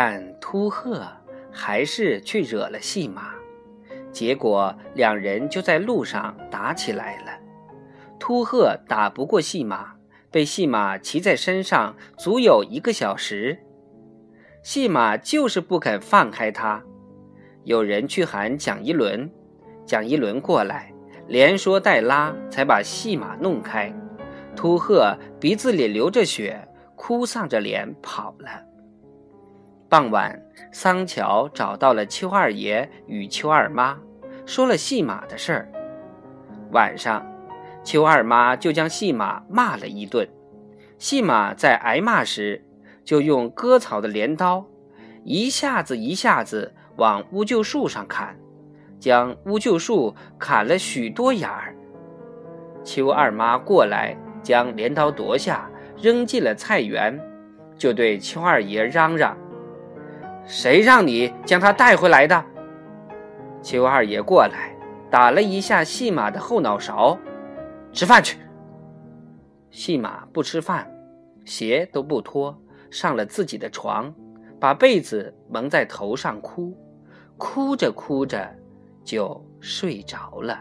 但秃鹤还是去惹了细马，结果两人就在路上打起来了。秃鹤打不过细马，被细马骑在身上足有一个小时。细马就是不肯放开他。有人去喊蒋一轮，蒋一轮过来，连说带拉，才把细马弄开。秃鹤鼻子里流着血，哭丧着脸跑了。傍晚，桑乔找到了邱二爷与邱二妈，说了戏马的事儿。晚上，邱二妈就将戏马骂了一顿。戏马在挨骂时，就用割草的镰刀，一下子一下子往乌桕树上砍，将乌桕树砍了许多眼儿。邱二妈过来，将镰刀夺下，扔进了菜园，就对邱二爷嚷嚷。谁让你将他带回来的？邱二爷过来，打了一下细马的后脑勺，吃饭去。细马不吃饭，鞋都不脱，上了自己的床，把被子蒙在头上哭，哭着哭着就睡着了。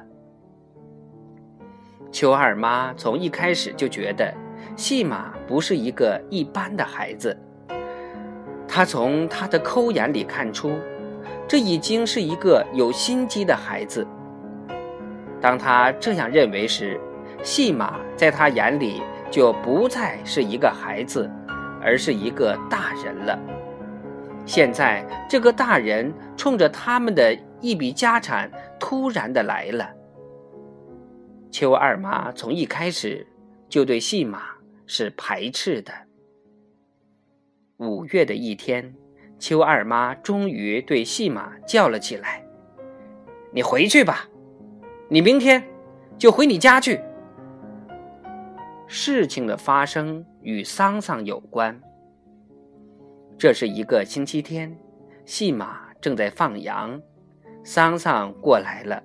邱二妈从一开始就觉得细马不是一个一般的孩子。他从他的抠眼里看出，这已经是一个有心机的孩子。当他这样认为时，戏马在他眼里就不再是一个孩子，而是一个大人了。现在这个大人冲着他们的一笔家产突然的来了。邱二妈从一开始就对戏马是排斥的。五月的一天，邱二妈终于对细马叫了起来：“你回去吧，你明天就回你家去。”事情的发生与桑桑有关。这是一个星期天，细马正在放羊，桑桑过来了。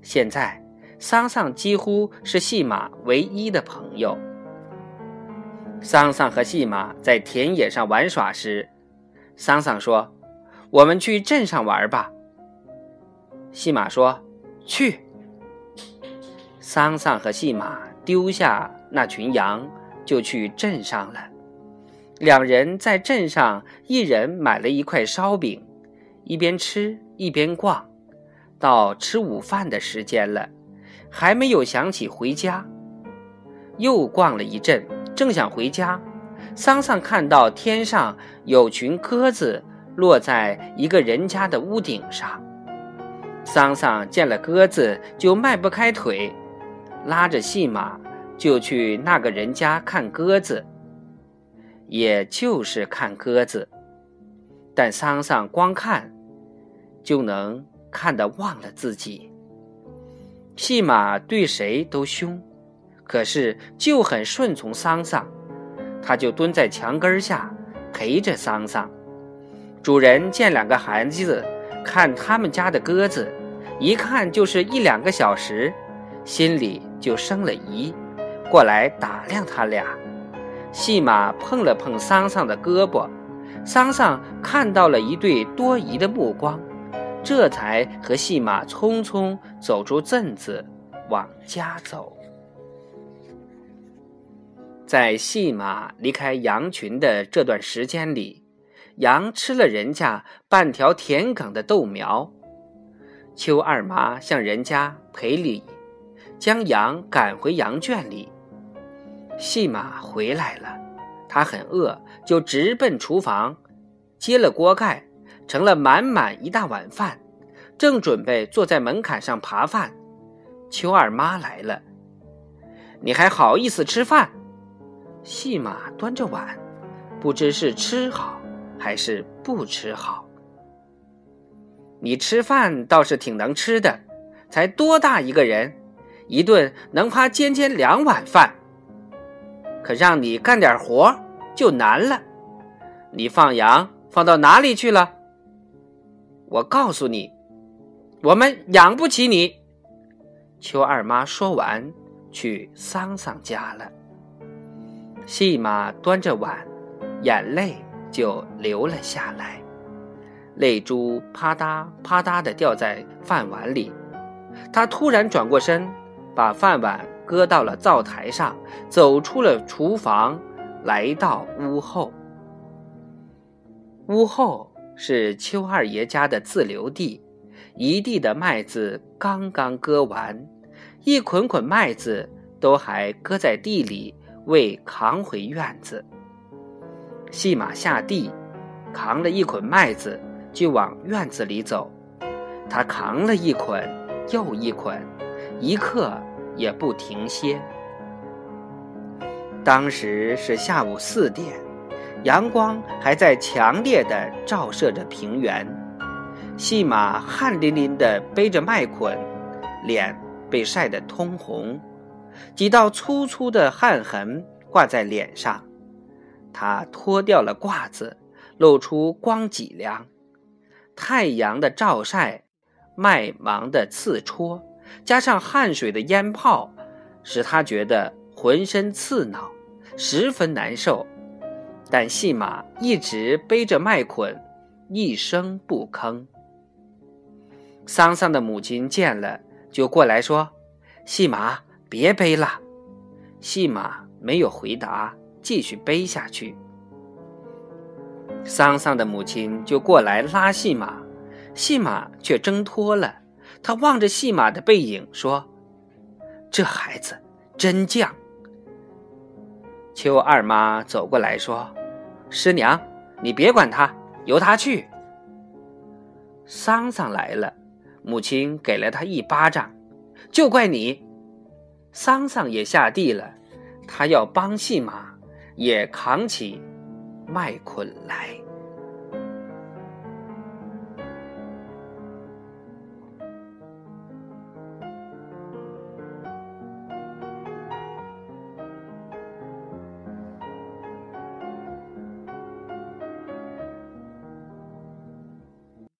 现在，桑桑几乎是细马唯一的朋友。桑桑和细马在田野上玩耍时，桑桑说：“我们去镇上玩吧。”细马说：“去。”桑桑和细马丢下那群羊，就去镇上了。两人在镇上一人买了一块烧饼，一边吃一边逛。到吃午饭的时间了，还没有想起回家，又逛了一阵。正想回家，桑桑看到天上有群鸽子落在一个人家的屋顶上。桑桑见了鸽子就迈不开腿，拉着细马就去那个人家看鸽子，也就是看鸽子。但桑桑光看就能看得忘了自己。细马对谁都凶。可是就很顺从桑桑，他就蹲在墙根下陪着桑桑。主人见两个孩子看他们家的鸽子，一看就是一两个小时，心里就生了疑，过来打量他俩。细马碰了碰桑桑的胳膊，桑桑看到了一对多疑的目光，这才和细马匆匆走出镇子，往家走。在细马离开羊群的这段时间里，羊吃了人家半条田埂的豆苗。邱二妈向人家赔礼，将羊赶回羊圈里。细马回来了，他很饿，就直奔厨房，揭了锅盖，盛了满满一大碗饭，正准备坐在门槛上扒饭。邱二妈来了，你还好意思吃饭？细马端着碗，不知是吃好还是不吃好。你吃饭倒是挺能吃的，才多大一个人，一顿能趴尖尖两碗饭。可让你干点活就难了。你放羊放到哪里去了？我告诉你，我们养不起你。邱二妈说完，去桑桑家了。细马端着碗，眼泪就流了下来，泪珠啪嗒啪嗒的掉在饭碗里。他突然转过身，把饭碗搁到了灶台上，走出了厨房，来到屋后。屋后是邱二爷家的自留地，一地的麦子刚刚割完，一捆捆麦子都还搁在地里，为扛回院子。细马下地，扛了一捆麦子，就往院子里走。他扛了一捆又一捆，一刻也不停歇。当时是下午四点，阳光还在强烈的照射着平原。细马汗淋淋的背着麦捆，脸被晒得通红，几道粗粗的汗痕挂在脸上。他脱掉了褂子，露出光脊梁。太阳的照晒，麦芒的刺戳，加上汗水的烟泡，使他觉得浑身刺挠，十分难受。但细马一直背着麦捆，一声不吭。桑桑的母亲见了，就过来说：“细马，别背了。”细马没有回答。继续背下去，桑桑的母亲就过来拉细马，细马却挣脱了。他望着细马的背影说：“这孩子真犟。”邱二妈走过来说：“师娘，你别管他，由他去。”桑桑来了，母亲给了他一巴掌，就怪你。桑桑也下地了，他要帮细马。也扛起麦捆来。